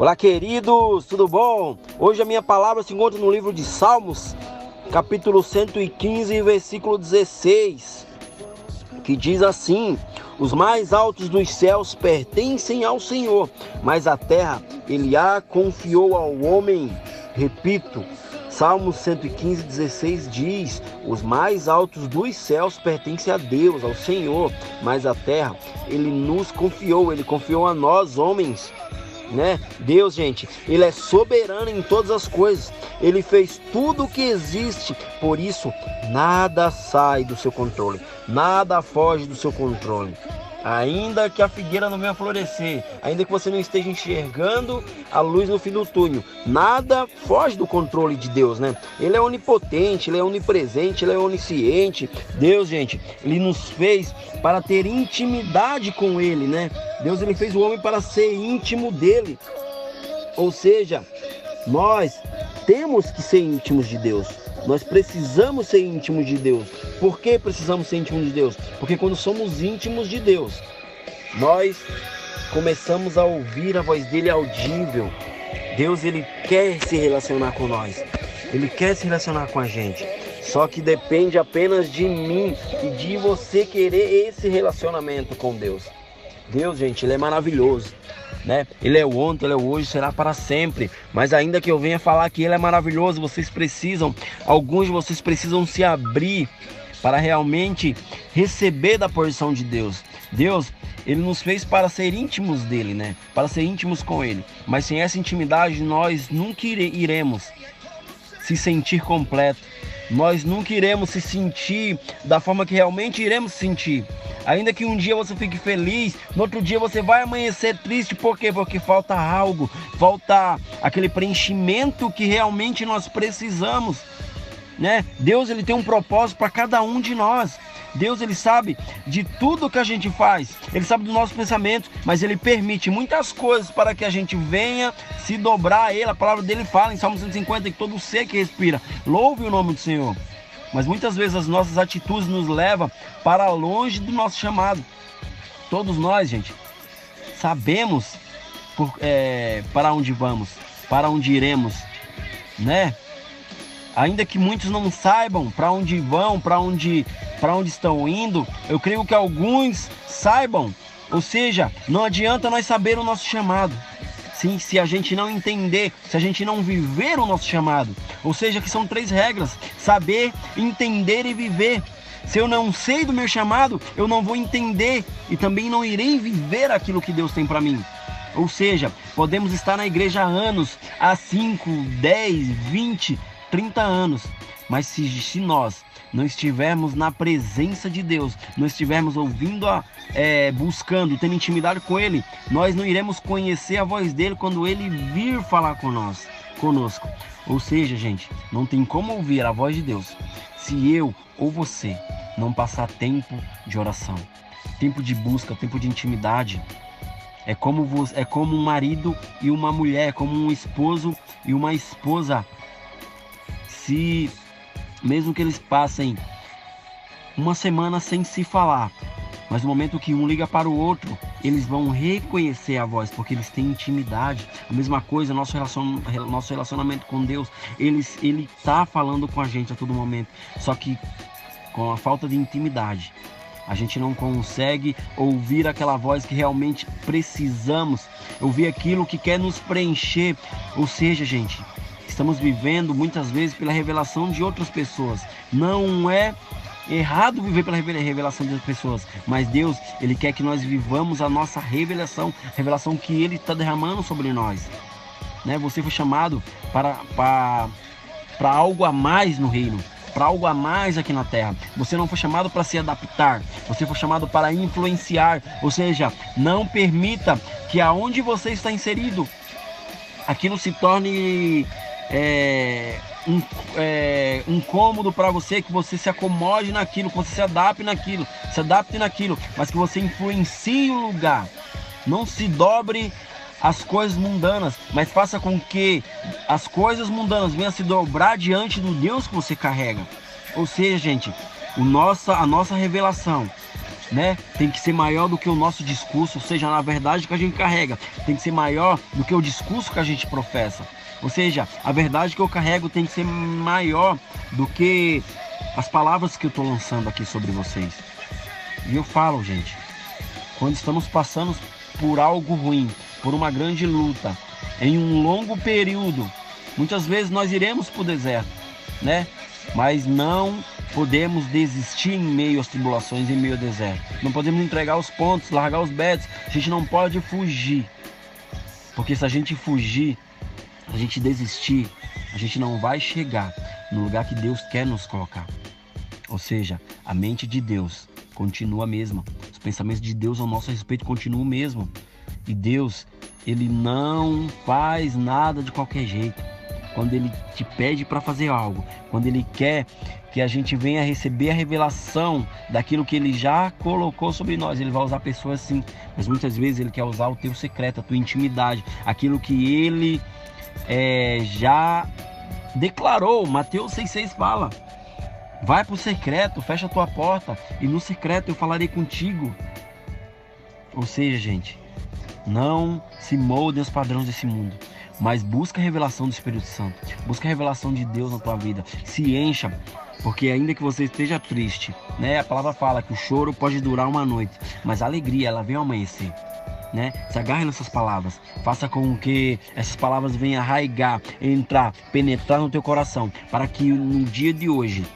Olá, queridos, tudo bom? Hoje a minha palavra se encontra no livro de Salmos, capítulo 115, versículo 16, que diz assim: Os mais altos dos céus pertencem ao Senhor, mas a terra ele a confiou ao homem. Repito, Salmos 115, 16 diz: Os mais altos dos céus pertencem a Deus, ao Senhor, mas a terra ele nos confiou, ele confiou a nós, homens né? Deus, gente, ele é soberano em todas as coisas. Ele fez tudo o que existe. Por isso, nada sai do seu controle. Nada foge do seu controle. Ainda que a figueira não venha florescer, ainda que você não esteja enxergando a luz no fim do túnel, nada foge do controle de Deus, né? Ele é onipotente, ele é onipresente, ele é onisciente. Deus, gente, ele nos fez para ter intimidade com ele, né? Deus ele fez o homem para ser íntimo dele. Ou seja, nós temos que ser íntimos de Deus. Nós precisamos ser íntimos de Deus. Por que precisamos ser íntimos de Deus? Porque quando somos íntimos de Deus, nós começamos a ouvir a voz dele audível. Deus ele quer se relacionar com nós. Ele quer se relacionar com a gente. Só que depende apenas de mim e de você querer esse relacionamento com Deus. Deus, gente, ele é maravilhoso né? Ele é o ontem, ele é o hoje, será para sempre. Mas ainda que eu venha falar que ele é maravilhoso, vocês precisam, alguns de vocês precisam se abrir para realmente receber da porção de Deus. Deus, ele nos fez para ser íntimos dele, né? Para ser íntimos com ele. Mas sem essa intimidade nós nunca iremos se sentir completo. Nós nunca iremos se sentir da forma que realmente iremos sentir. Ainda que um dia você fique feliz, no outro dia você vai amanhecer triste, por quê? Porque falta algo, falta aquele preenchimento que realmente nós precisamos, né? Deus ele tem um propósito para cada um de nós. Deus ele sabe de tudo que a gente faz, ele sabe dos nossos pensamentos, mas ele permite muitas coisas para que a gente venha se dobrar a ele. A palavra dele fala em Salmo 150 que todo ser que respira louve o nome do Senhor. Mas muitas vezes as nossas atitudes nos levam para longe do nosso chamado. Todos nós, gente, sabemos por, é, para onde vamos, para onde iremos, né? Ainda que muitos não saibam para onde vão, para onde, onde estão indo, eu creio que alguns saibam. Ou seja, não adianta nós saber o nosso chamado. Sim, se a gente não entender, se a gente não viver o nosso chamado. Ou seja, que são três regras: saber, entender e viver. Se eu não sei do meu chamado, eu não vou entender e também não irei viver aquilo que Deus tem para mim. Ou seja, podemos estar na igreja há anos, há 5, 10, 20, 30 anos, mas se, se nós não estivermos na presença de Deus, não estivermos ouvindo, a, é, buscando, tendo intimidade com Ele, nós não iremos conhecer a voz dele quando Ele vir falar nós, conosco. Ou seja, gente, não tem como ouvir a voz de Deus se eu ou você não passar tempo de oração, tempo de busca, tempo de intimidade. É como, é como um marido e uma mulher, é como um esposo e uma esposa. Se mesmo que eles passem uma semana sem se falar, mas no momento que um liga para o outro, eles vão reconhecer a voz, porque eles têm intimidade. A mesma coisa, nosso, relacion, nosso relacionamento com Deus, eles, Ele está falando com a gente a todo momento. Só que com a falta de intimidade, a gente não consegue ouvir aquela voz que realmente precisamos, ouvir aquilo que quer nos preencher. Ou seja, gente, Estamos vivendo muitas vezes pela revelação de outras pessoas. Não é errado viver pela revelação de outras pessoas, mas Deus, Ele quer que nós vivamos a nossa revelação, revelação que Ele está derramando sobre nós. Né? Você foi chamado para, para, para algo a mais no reino, para algo a mais aqui na terra. Você não foi chamado para se adaptar, você foi chamado para influenciar. Ou seja, não permita que aonde você está inserido, aquilo se torne é, um, é, um cômodo para você, que você se acomode naquilo, que você se adapte naquilo, se adapte naquilo, mas que você influencie o lugar. Não se dobre as coisas mundanas, mas faça com que as coisas mundanas venham se dobrar diante do Deus que você carrega. Ou seja, gente, o nossa, a nossa revelação né? Tem que ser maior do que o nosso discurso, ou seja, na verdade que a gente carrega, tem que ser maior do que o discurso que a gente professa. Ou seja, a verdade que eu carrego tem que ser maior do que as palavras que eu estou lançando aqui sobre vocês. E eu falo, gente, quando estamos passando por algo ruim, por uma grande luta, em um longo período, muitas vezes nós iremos para o deserto, né? Mas não podemos desistir em meio às tribulações, em meio ao deserto. Não podemos entregar os pontos, largar os betos. A gente não pode fugir. Porque se a gente fugir, a gente desistir, a gente não vai chegar no lugar que Deus quer nos colocar. Ou seja, a mente de Deus continua a mesma. Os pensamentos de Deus ao nosso respeito continuam o mesmo. E Deus, ele não faz nada de qualquer jeito quando ele te pede para fazer algo, quando ele quer que a gente venha receber a revelação daquilo que ele já colocou sobre nós, ele vai usar pessoas assim, mas muitas vezes ele quer usar o teu secreto, a tua intimidade, aquilo que ele é, já declarou. Mateus 6,6 fala: Vai para o secreto, fecha a tua porta, e no secreto eu falarei contigo. Ou seja, gente, não se moldem os padrões desse mundo mas busca a revelação do Espírito Santo, busca a revelação de Deus na tua vida, se encha, porque ainda que você esteja triste, né? A palavra fala que o choro pode durar uma noite, mas a alegria ela vem ao amanhecer. Né? Se agarre nessas palavras, faça com que essas palavras venham arraigar, entrar, penetrar no teu coração, para que no dia de hoje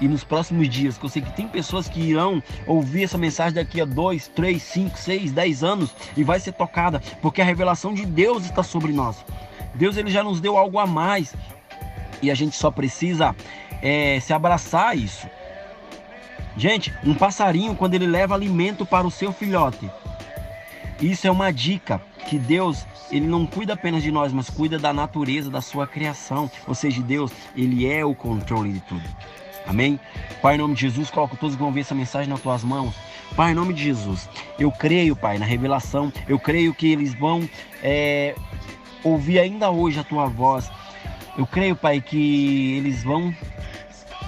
e nos próximos dias, que eu sei que tem pessoas que irão ouvir essa mensagem daqui a 2, 3, 5, 6, 10 anos e vai ser tocada, porque a revelação de Deus está sobre nós. Deus ele já nos deu algo a mais e a gente só precisa é, se abraçar a isso. Gente, um passarinho quando ele leva alimento para o seu filhote, isso é uma dica que Deus ele não cuida apenas de nós, mas cuida da natureza da sua criação. Ou seja, Deus ele é o controle de tudo. Amém? Pai, em nome de Jesus, coloco todos que vão ver essa mensagem nas tuas mãos. Pai, em nome de Jesus, eu creio, Pai, na revelação. Eu creio que eles vão é, ouvir ainda hoje a tua voz. Eu creio, Pai, que eles vão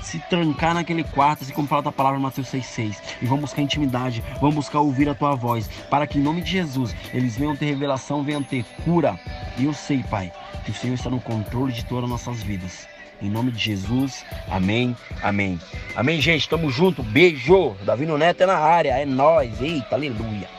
se trancar naquele quarto, assim como fala a tua palavra Mateus 6,6, e vão buscar intimidade, vão buscar ouvir a tua voz, para que em nome de Jesus eles venham ter revelação, venham ter cura. E eu sei, Pai, que o Senhor está no controle de todas as nossas vidas. Em nome de Jesus, amém, amém. Amém, gente, tamo junto, beijo. Davi Neto é na área, é nós, eita, aleluia.